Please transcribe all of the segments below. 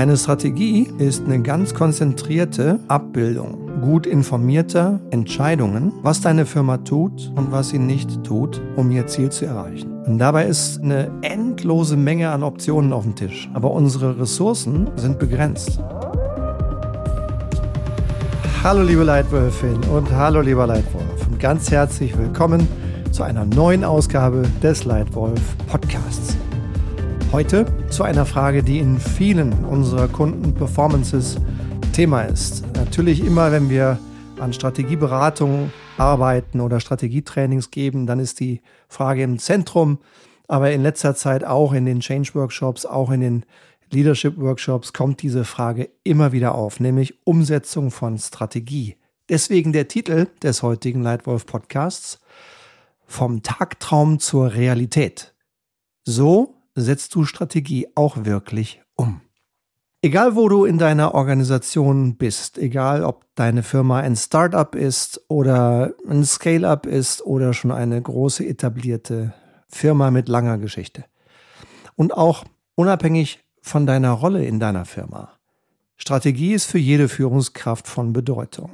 Eine Strategie ist eine ganz konzentrierte Abbildung gut informierter Entscheidungen, was deine Firma tut und was sie nicht tut, um ihr Ziel zu erreichen. Und dabei ist eine endlose Menge an Optionen auf dem Tisch. Aber unsere Ressourcen sind begrenzt. Hallo liebe Leitwölfin und hallo lieber Leitwolf und ganz herzlich willkommen zu einer neuen Ausgabe des Leitwolf Podcasts. Heute zu einer Frage, die in vielen unserer Kunden-Performances Thema ist. Natürlich immer, wenn wir an Strategieberatung arbeiten oder Strategietrainings geben, dann ist die Frage im Zentrum. Aber in letzter Zeit auch in den Change-Workshops, auch in den Leadership-Workshops kommt diese Frage immer wieder auf, nämlich Umsetzung von Strategie. Deswegen der Titel des heutigen Leitwolf-Podcasts Vom Tagtraum zur Realität. So setzt du Strategie auch wirklich um. Egal wo du in deiner Organisation bist, egal ob deine Firma ein Startup ist oder ein Scale-up ist oder schon eine große etablierte Firma mit langer Geschichte. Und auch unabhängig von deiner Rolle in deiner Firma. Strategie ist für jede Führungskraft von Bedeutung.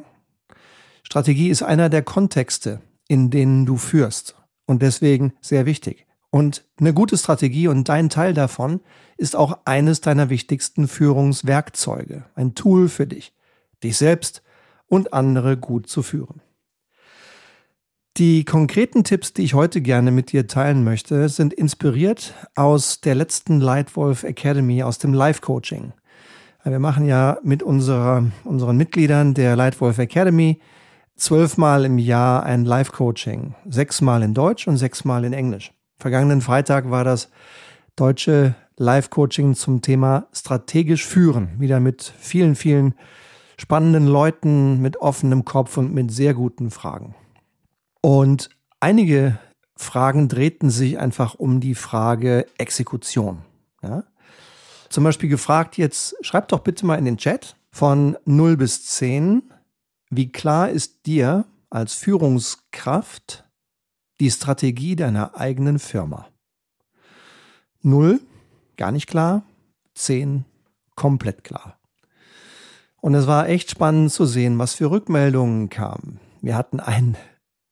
Strategie ist einer der Kontexte, in denen du führst und deswegen sehr wichtig. Und eine gute Strategie und dein Teil davon ist auch eines deiner wichtigsten Führungswerkzeuge, ein Tool für dich, dich selbst und andere gut zu führen. Die konkreten Tipps, die ich heute gerne mit dir teilen möchte, sind inspiriert aus der letzten Lightwolf Academy, aus dem Life Coaching. Wir machen ja mit unserer, unseren Mitgliedern der Lightwolf Academy zwölfmal im Jahr ein Live Coaching, sechsmal in Deutsch und sechsmal in Englisch. Vergangenen Freitag war das deutsche Live-Coaching zum Thema strategisch führen. Wieder mit vielen, vielen spannenden Leuten, mit offenem Kopf und mit sehr guten Fragen. Und einige Fragen drehten sich einfach um die Frage Exekution. Ja? Zum Beispiel gefragt jetzt, schreibt doch bitte mal in den Chat von 0 bis 10, wie klar ist dir als Führungskraft die Strategie deiner eigenen Firma. Null, gar nicht klar. Zehn, komplett klar. Und es war echt spannend zu sehen, was für Rückmeldungen kamen. Wir hatten einen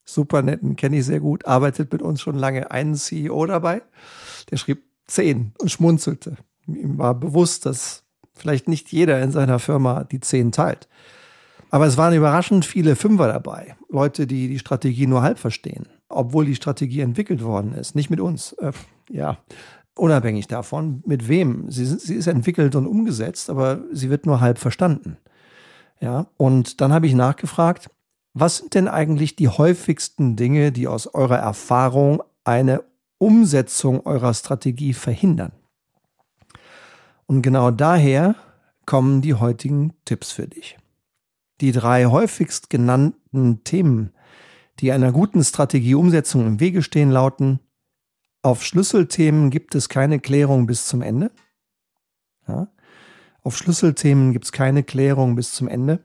super netten, kenne ich sehr gut, arbeitet mit uns schon lange, einen CEO dabei, der schrieb zehn und schmunzelte. Ihm war bewusst, dass vielleicht nicht jeder in seiner Firma die zehn teilt. Aber es waren überraschend viele Fünfer dabei. Leute, die die Strategie nur halb verstehen obwohl die Strategie entwickelt worden ist, nicht mit uns. Äh, ja, unabhängig davon, mit wem. Sie, sie ist entwickelt und umgesetzt, aber sie wird nur halb verstanden. Ja, und dann habe ich nachgefragt, was sind denn eigentlich die häufigsten Dinge, die aus eurer Erfahrung eine Umsetzung eurer Strategie verhindern? Und genau daher kommen die heutigen Tipps für dich. Die drei häufigst genannten Themen, die einer guten Strategieumsetzung im Wege stehen, lauten, auf Schlüsselthemen gibt es keine Klärung bis zum Ende. Ja? Auf Schlüsselthemen gibt es keine Klärung bis zum Ende.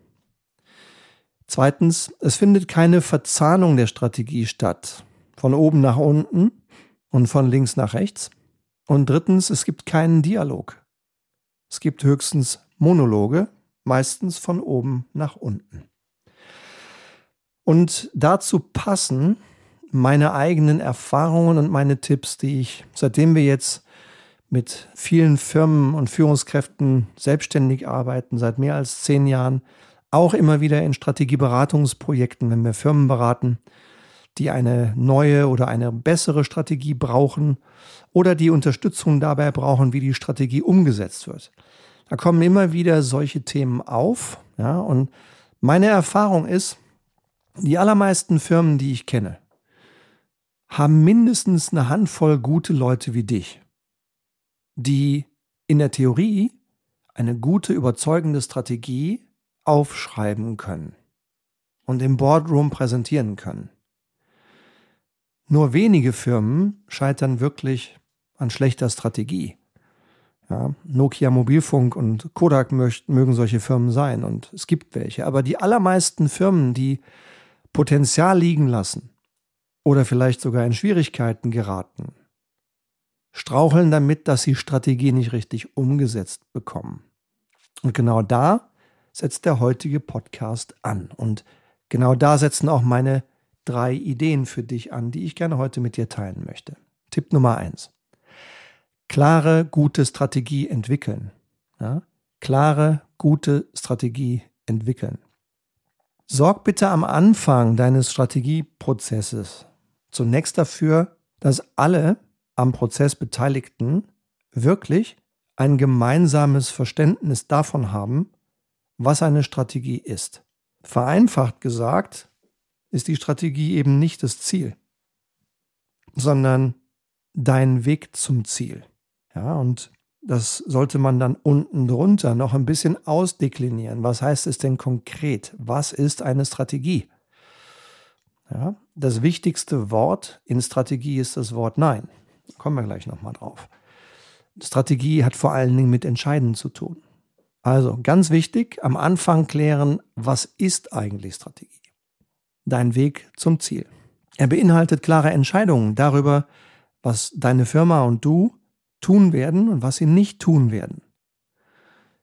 Zweitens, es findet keine Verzahnung der Strategie statt, von oben nach unten und von links nach rechts. Und drittens, es gibt keinen Dialog. Es gibt höchstens Monologe, meistens von oben nach unten. Und dazu passen meine eigenen Erfahrungen und meine Tipps, die ich, seitdem wir jetzt mit vielen Firmen und Führungskräften selbstständig arbeiten, seit mehr als zehn Jahren, auch immer wieder in Strategieberatungsprojekten, wenn wir Firmen beraten, die eine neue oder eine bessere Strategie brauchen oder die Unterstützung dabei brauchen, wie die Strategie umgesetzt wird. Da kommen immer wieder solche Themen auf, ja, und meine Erfahrung ist, die allermeisten Firmen, die ich kenne, haben mindestens eine Handvoll gute Leute wie dich, die in der Theorie eine gute, überzeugende Strategie aufschreiben können und im Boardroom präsentieren können. Nur wenige Firmen scheitern wirklich an schlechter Strategie. Ja, Nokia Mobilfunk und Kodak mögen solche Firmen sein und es gibt welche. Aber die allermeisten Firmen, die Potenzial liegen lassen oder vielleicht sogar in Schwierigkeiten geraten, straucheln damit, dass sie Strategie nicht richtig umgesetzt bekommen. Und genau da setzt der heutige Podcast an. Und genau da setzen auch meine drei Ideen für dich an, die ich gerne heute mit dir teilen möchte. Tipp Nummer eins. Klare, gute Strategie entwickeln. Ja? Klare, gute Strategie entwickeln. Sorg bitte am Anfang deines Strategieprozesses zunächst dafür, dass alle am Prozess Beteiligten wirklich ein gemeinsames Verständnis davon haben, was eine Strategie ist. Vereinfacht gesagt ist die Strategie eben nicht das Ziel, sondern dein Weg zum Ziel. Ja, und das sollte man dann unten drunter noch ein bisschen ausdeklinieren. Was heißt es denn konkret? Was ist eine Strategie? Ja, das wichtigste Wort in Strategie ist das Wort Nein. Kommen wir gleich nochmal drauf. Strategie hat vor allen Dingen mit Entscheiden zu tun. Also ganz wichtig, am Anfang klären, was ist eigentlich Strategie? Dein Weg zum Ziel. Er beinhaltet klare Entscheidungen darüber, was deine Firma und du tun werden und was sie nicht tun werden.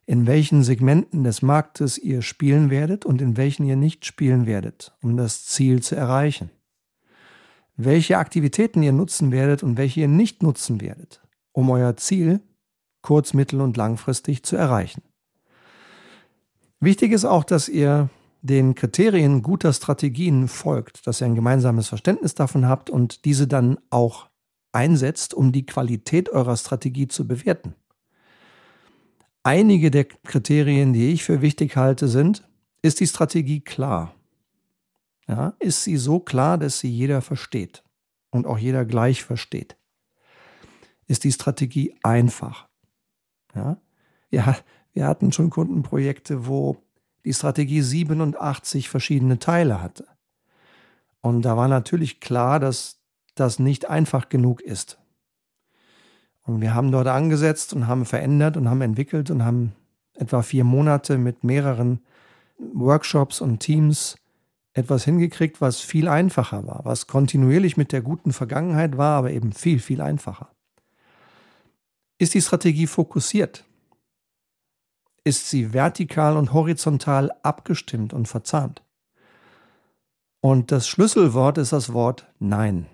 In welchen Segmenten des Marktes ihr spielen werdet und in welchen ihr nicht spielen werdet, um das Ziel zu erreichen. Welche Aktivitäten ihr nutzen werdet und welche ihr nicht nutzen werdet, um euer Ziel kurz-, mittel- und langfristig zu erreichen. Wichtig ist auch, dass ihr den Kriterien guter Strategien folgt, dass ihr ein gemeinsames Verständnis davon habt und diese dann auch einsetzt, um die Qualität eurer Strategie zu bewerten. Einige der Kriterien, die ich für wichtig halte, sind, ist die Strategie klar? Ja, ist sie so klar, dass sie jeder versteht und auch jeder gleich versteht? Ist die Strategie einfach? Ja, ja wir hatten schon Kundenprojekte, wo die Strategie 87 verschiedene Teile hatte. Und da war natürlich klar, dass das nicht einfach genug ist. Und wir haben dort angesetzt und haben verändert und haben entwickelt und haben etwa vier Monate mit mehreren Workshops und Teams etwas hingekriegt, was viel einfacher war, was kontinuierlich mit der guten Vergangenheit war, aber eben viel, viel einfacher. Ist die Strategie fokussiert? Ist sie vertikal und horizontal abgestimmt und verzahnt? Und das Schlüsselwort ist das Wort Nein.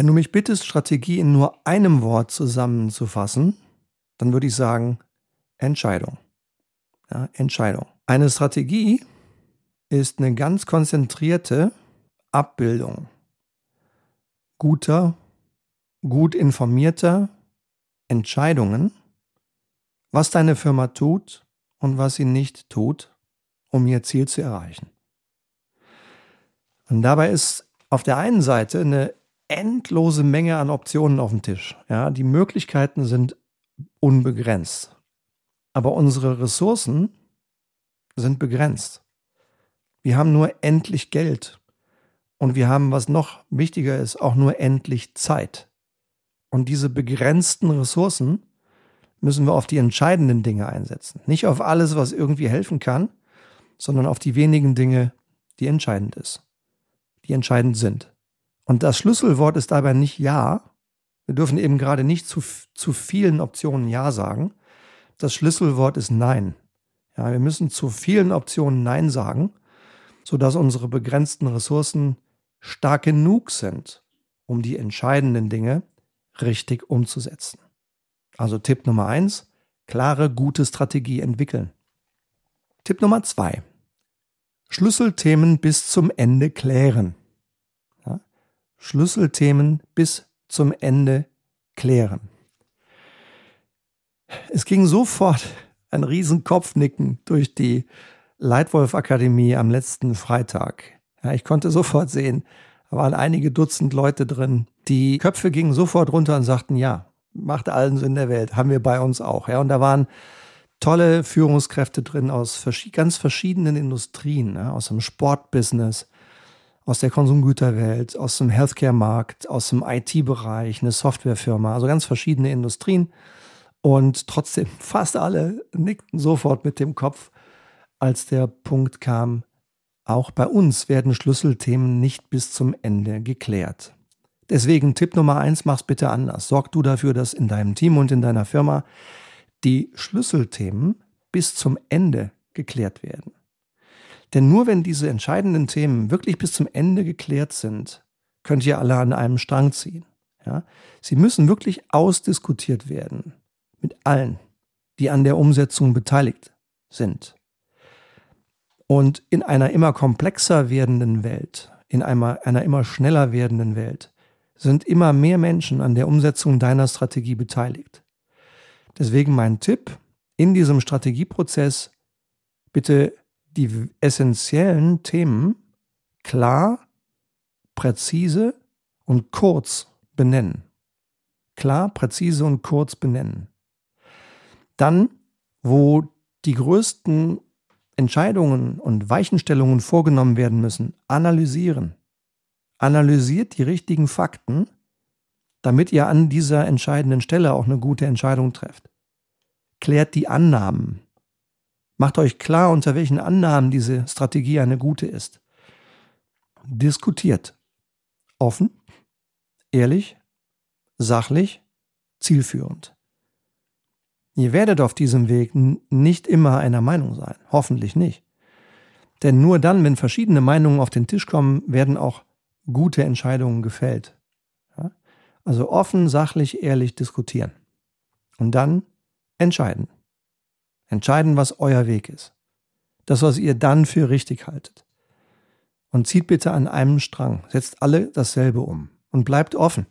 Wenn du mich bittest, Strategie in nur einem Wort zusammenzufassen, dann würde ich sagen Entscheidung. Ja, Entscheidung. Eine Strategie ist eine ganz konzentrierte Abbildung guter, gut informierter Entscheidungen, was deine Firma tut und was sie nicht tut, um ihr Ziel zu erreichen. Und dabei ist auf der einen Seite eine endlose Menge an Optionen auf dem Tisch. Ja, die Möglichkeiten sind unbegrenzt. Aber unsere Ressourcen sind begrenzt. Wir haben nur endlich Geld. Und wir haben, was noch wichtiger ist, auch nur endlich Zeit. Und diese begrenzten Ressourcen müssen wir auf die entscheidenden Dinge einsetzen. Nicht auf alles, was irgendwie helfen kann, sondern auf die wenigen Dinge, die entscheidend ist, die entscheidend sind. Und das Schlüsselwort ist dabei nicht Ja. Wir dürfen eben gerade nicht zu, zu vielen Optionen Ja sagen. Das Schlüsselwort ist Nein. Ja, wir müssen zu vielen Optionen Nein sagen, sodass unsere begrenzten Ressourcen stark genug sind, um die entscheidenden Dinge richtig umzusetzen. Also Tipp Nummer eins, klare, gute Strategie entwickeln. Tipp Nummer zwei, Schlüsselthemen bis zum Ende klären. Schlüsselthemen bis zum Ende klären. Es ging sofort ein Riesenkopfnicken durch die Leitwolf Akademie am letzten Freitag. Ja, ich konnte sofort sehen, da waren einige Dutzend Leute drin. Die Köpfe gingen sofort runter und sagten, ja, macht allen Sinn der Welt, haben wir bei uns auch. Ja, und da waren tolle Führungskräfte drin aus ganz verschiedenen Industrien, ja, aus dem Sportbusiness, aus der Konsumgüterwelt, aus dem Healthcare-Markt, aus dem IT-Bereich, eine Softwarefirma, also ganz verschiedene Industrien. Und trotzdem, fast alle nickten sofort mit dem Kopf, als der Punkt kam, auch bei uns werden Schlüsselthemen nicht bis zum Ende geklärt. Deswegen Tipp Nummer eins, mach's bitte anders. Sorg du dafür, dass in deinem Team und in deiner Firma die Schlüsselthemen bis zum Ende geklärt werden. Denn nur wenn diese entscheidenden Themen wirklich bis zum Ende geklärt sind, könnt ihr alle an einem Strang ziehen. Ja? Sie müssen wirklich ausdiskutiert werden mit allen, die an der Umsetzung beteiligt sind. Und in einer immer komplexer werdenden Welt, in einer, einer immer schneller werdenden Welt, sind immer mehr Menschen an der Umsetzung deiner Strategie beteiligt. Deswegen mein Tipp, in diesem Strategieprozess bitte die essentiellen Themen klar, präzise und kurz benennen. Klar, präzise und kurz benennen. Dann, wo die größten Entscheidungen und Weichenstellungen vorgenommen werden müssen, analysieren. Analysiert die richtigen Fakten, damit ihr an dieser entscheidenden Stelle auch eine gute Entscheidung trefft. Klärt die Annahmen. Macht euch klar, unter welchen Annahmen diese Strategie eine gute ist. Diskutiert. Offen, ehrlich, sachlich, zielführend. Ihr werdet auf diesem Weg nicht immer einer Meinung sein, hoffentlich nicht. Denn nur dann, wenn verschiedene Meinungen auf den Tisch kommen, werden auch gute Entscheidungen gefällt. Also offen, sachlich, ehrlich diskutieren. Und dann entscheiden. Entscheiden, was euer Weg ist. Das, was ihr dann für richtig haltet. Und zieht bitte an einem Strang, setzt alle dasselbe um und bleibt offen.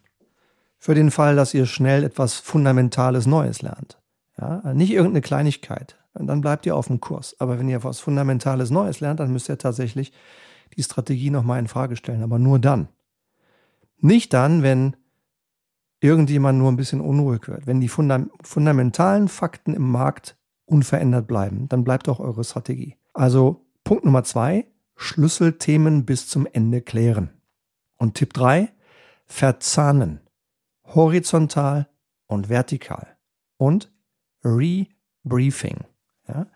Für den Fall, dass ihr schnell etwas Fundamentales Neues lernt. Ja, nicht irgendeine Kleinigkeit. Dann bleibt ihr auf dem Kurs. Aber wenn ihr was Fundamentales Neues lernt, dann müsst ihr tatsächlich die Strategie nochmal in Frage stellen. Aber nur dann. Nicht dann, wenn irgendjemand nur ein bisschen unruhig wird. Wenn die Fundam fundamentalen Fakten im Markt unverändert bleiben, dann bleibt auch eure Strategie. Also Punkt Nummer zwei, Schlüsselthemen bis zum Ende klären. Und Tipp drei, verzahnen. Horizontal und vertikal. Und Rebriefing. Ja?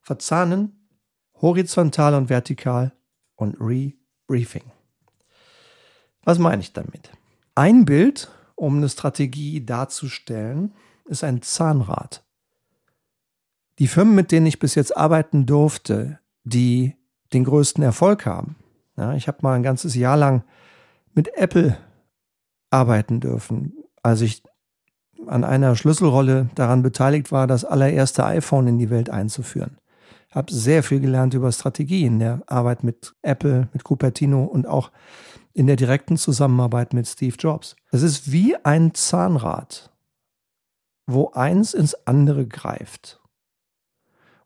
Verzahnen, horizontal und vertikal und Rebriefing. Was meine ich damit? Ein Bild, um eine Strategie darzustellen, ist ein Zahnrad. Die Firmen, mit denen ich bis jetzt arbeiten durfte, die den größten Erfolg haben. Ja, ich habe mal ein ganzes Jahr lang mit Apple arbeiten dürfen, als ich an einer Schlüsselrolle daran beteiligt war, das allererste iPhone in die Welt einzuführen. Habe sehr viel gelernt über Strategie in der Arbeit mit Apple, mit Cupertino und auch in der direkten Zusammenarbeit mit Steve Jobs. Es ist wie ein Zahnrad, wo eins ins andere greift.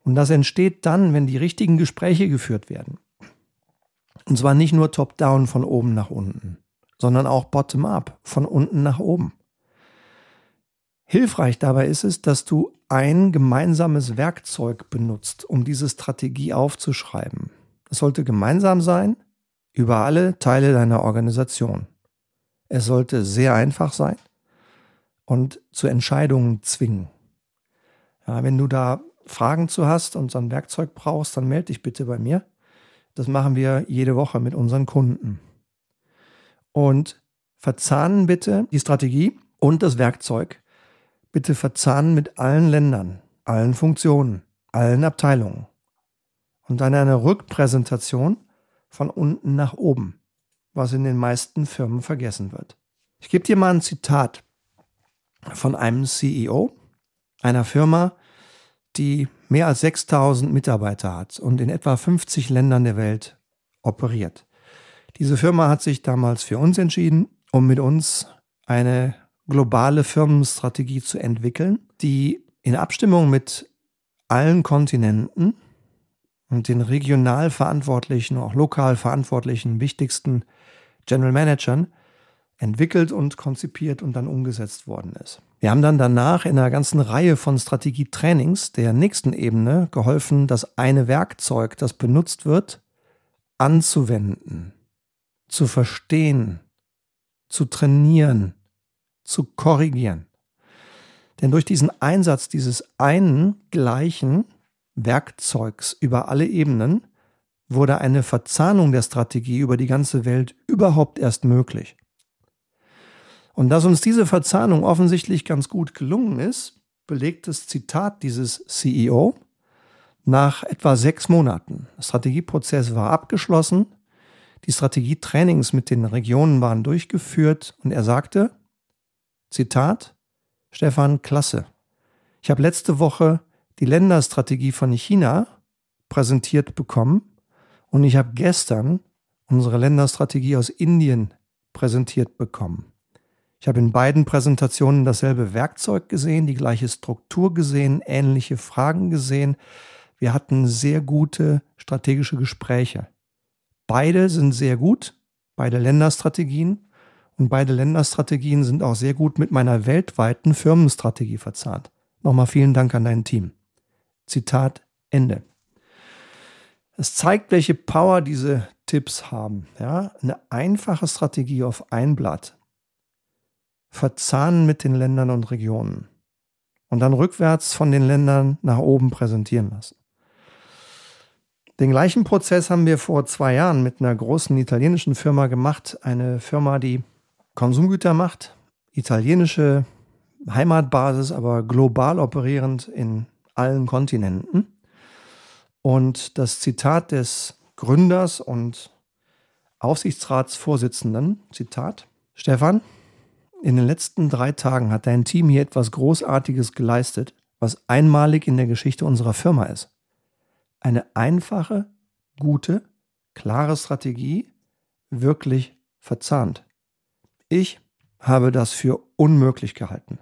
Und das entsteht dann, wenn die richtigen Gespräche geführt werden. Und zwar nicht nur top-down von oben nach unten, sondern auch bottom-up, von unten nach oben. Hilfreich dabei ist es, dass du ein gemeinsames Werkzeug benutzt, um diese Strategie aufzuschreiben. Es sollte gemeinsam sein über alle Teile deiner Organisation. Es sollte sehr einfach sein und zu Entscheidungen zwingen. Ja, wenn du da Fragen zu hast und so ein Werkzeug brauchst, dann melde dich bitte bei mir. Das machen wir jede Woche mit unseren Kunden. Und verzahnen bitte die Strategie und das Werkzeug bitte verzahnen mit allen Ländern, allen Funktionen, allen Abteilungen. Und dann eine Rückpräsentation von unten nach oben, was in den meisten Firmen vergessen wird. Ich gebe dir mal ein Zitat von einem CEO einer Firma, die mehr als 6000 Mitarbeiter hat und in etwa 50 Ländern der Welt operiert. Diese Firma hat sich damals für uns entschieden, um mit uns eine globale Firmenstrategie zu entwickeln, die in Abstimmung mit allen Kontinenten und den regional verantwortlichen, auch lokal verantwortlichen wichtigsten General Managern entwickelt und konzipiert und dann umgesetzt worden ist. Wir haben dann danach in einer ganzen Reihe von Strategietrainings der nächsten Ebene geholfen, das eine Werkzeug, das benutzt wird, anzuwenden, zu verstehen, zu trainieren, zu korrigieren. Denn durch diesen Einsatz dieses einen gleichen Werkzeugs über alle Ebenen wurde eine Verzahnung der Strategie über die ganze Welt überhaupt erst möglich. Und dass uns diese Verzahnung offensichtlich ganz gut gelungen ist, belegt das Zitat dieses CEO, nach etwa sechs Monaten. Der Strategieprozess war abgeschlossen. Die Strategietrainings mit den Regionen waren durchgeführt und er sagte, Zitat, Stefan, klasse. Ich habe letzte Woche die Länderstrategie von China präsentiert bekommen und ich habe gestern unsere Länderstrategie aus Indien präsentiert bekommen. Ich habe in beiden Präsentationen dasselbe Werkzeug gesehen, die gleiche Struktur gesehen, ähnliche Fragen gesehen. Wir hatten sehr gute strategische Gespräche. Beide sind sehr gut, beide Länderstrategien. Und beide Länderstrategien sind auch sehr gut mit meiner weltweiten Firmenstrategie verzahnt. Nochmal vielen Dank an dein Team. Zitat Ende. Es zeigt, welche Power diese Tipps haben. Ja, eine einfache Strategie auf ein Blatt. Verzahnen mit den Ländern und Regionen. Und dann rückwärts von den Ländern nach oben präsentieren lassen. Den gleichen Prozess haben wir vor zwei Jahren mit einer großen italienischen Firma gemacht. Eine Firma, die Konsumgüter macht, italienische Heimatbasis, aber global operierend in allen Kontinenten. Und das Zitat des Gründers und Aufsichtsratsvorsitzenden, Zitat, Stefan, in den letzten drei Tagen hat dein Team hier etwas Großartiges geleistet, was einmalig in der Geschichte unserer Firma ist eine einfache, gute, klare Strategie wirklich verzahnt. Ich habe das für unmöglich gehalten.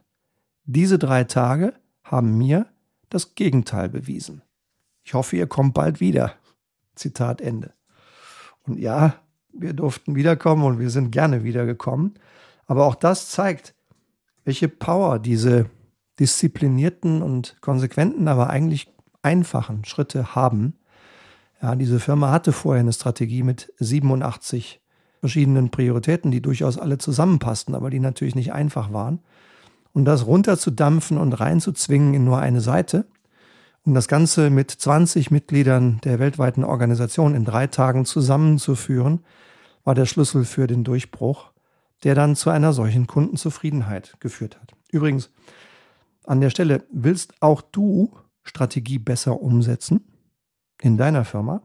Diese drei Tage haben mir das Gegenteil bewiesen. Ich hoffe, ihr kommt bald wieder. Zitat Ende. Und ja, wir durften wiederkommen und wir sind gerne wiedergekommen. Aber auch das zeigt, welche Power diese disziplinierten und konsequenten, aber eigentlich einfachen Schritte haben. Ja, diese Firma hatte vorher eine Strategie mit 87 verschiedenen Prioritäten, die durchaus alle zusammenpassten, aber die natürlich nicht einfach waren. Und das runterzudampfen und reinzuzwingen in nur eine Seite und das Ganze mit 20 Mitgliedern der weltweiten Organisation in drei Tagen zusammenzuführen, war der Schlüssel für den Durchbruch, der dann zu einer solchen Kundenzufriedenheit geführt hat. Übrigens, an der Stelle willst auch du Strategie besser umsetzen in deiner Firma?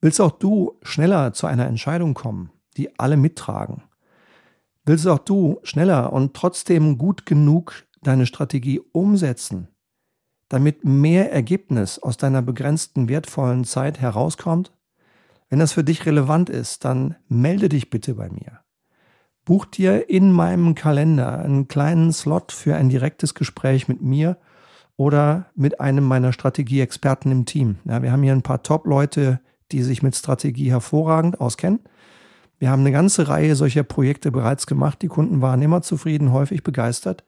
Willst auch du schneller zu einer Entscheidung kommen, die alle mittragen? Willst auch du schneller und trotzdem gut genug deine Strategie umsetzen, damit mehr Ergebnis aus deiner begrenzten wertvollen Zeit herauskommt? Wenn das für dich relevant ist, dann melde dich bitte bei mir. Buch dir in meinem Kalender einen kleinen Slot für ein direktes Gespräch mit mir oder mit einem meiner Strategieexperten im Team. Ja, wir haben hier ein paar Top-Leute, die sich mit Strategie hervorragend auskennen. Wir haben eine ganze Reihe solcher Projekte bereits gemacht. Die Kunden waren immer zufrieden, häufig begeistert.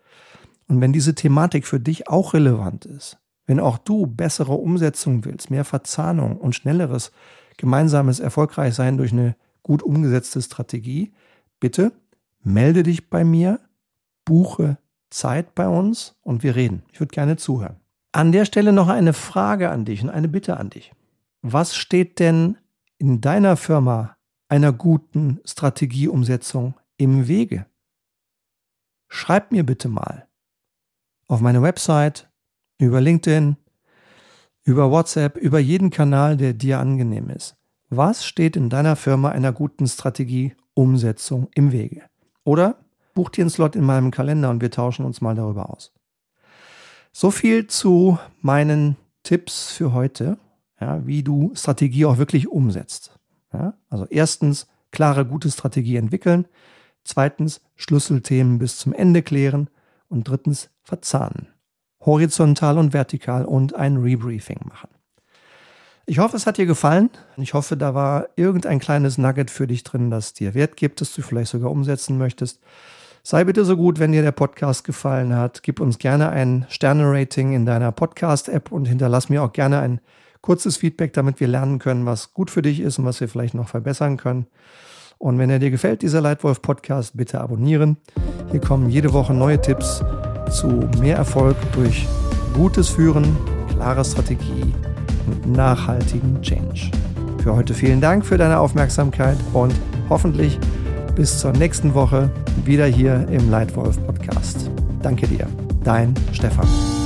Und wenn diese Thematik für dich auch relevant ist, wenn auch du bessere Umsetzung willst, mehr Verzahnung und schnelleres gemeinsames Erfolgreichsein durch eine gut umgesetzte Strategie, bitte melde dich bei mir, buche Zeit bei uns und wir reden. Ich würde gerne zuhören. An der Stelle noch eine Frage an dich und eine Bitte an dich. Was steht denn in deiner Firma einer guten Strategieumsetzung im Wege? Schreib mir bitte mal auf meine Website, über LinkedIn, über WhatsApp, über jeden Kanal, der dir angenehm ist. Was steht in deiner Firma einer guten Strategieumsetzung im Wege? Oder buch dir einen Slot in meinem Kalender und wir tauschen uns mal darüber aus. So viel zu meinen Tipps für heute, ja, wie du Strategie auch wirklich umsetzt. Ja, also erstens, klare, gute Strategie entwickeln. Zweitens, Schlüsselthemen bis zum Ende klären. Und drittens, verzahnen. Horizontal und vertikal und ein Rebriefing machen. Ich hoffe, es hat dir gefallen. Ich hoffe, da war irgendein kleines Nugget für dich drin, das dir Wert gibt, das du vielleicht sogar umsetzen möchtest. Sei bitte so gut, wenn dir der Podcast gefallen hat. Gib uns gerne ein Sterne-Rating in deiner Podcast-App und hinterlass mir auch gerne ein kurzes Feedback, damit wir lernen können, was gut für dich ist und was wir vielleicht noch verbessern können. Und wenn er dir gefällt, dieser Leitwolf Podcast, bitte abonnieren. Hier kommen jede Woche neue Tipps zu mehr Erfolg durch gutes Führen, klare Strategie und nachhaltigen Change. Für heute vielen Dank für deine Aufmerksamkeit und hoffentlich bis zur nächsten Woche wieder hier im Leitwolf Podcast. Danke dir, dein Stefan.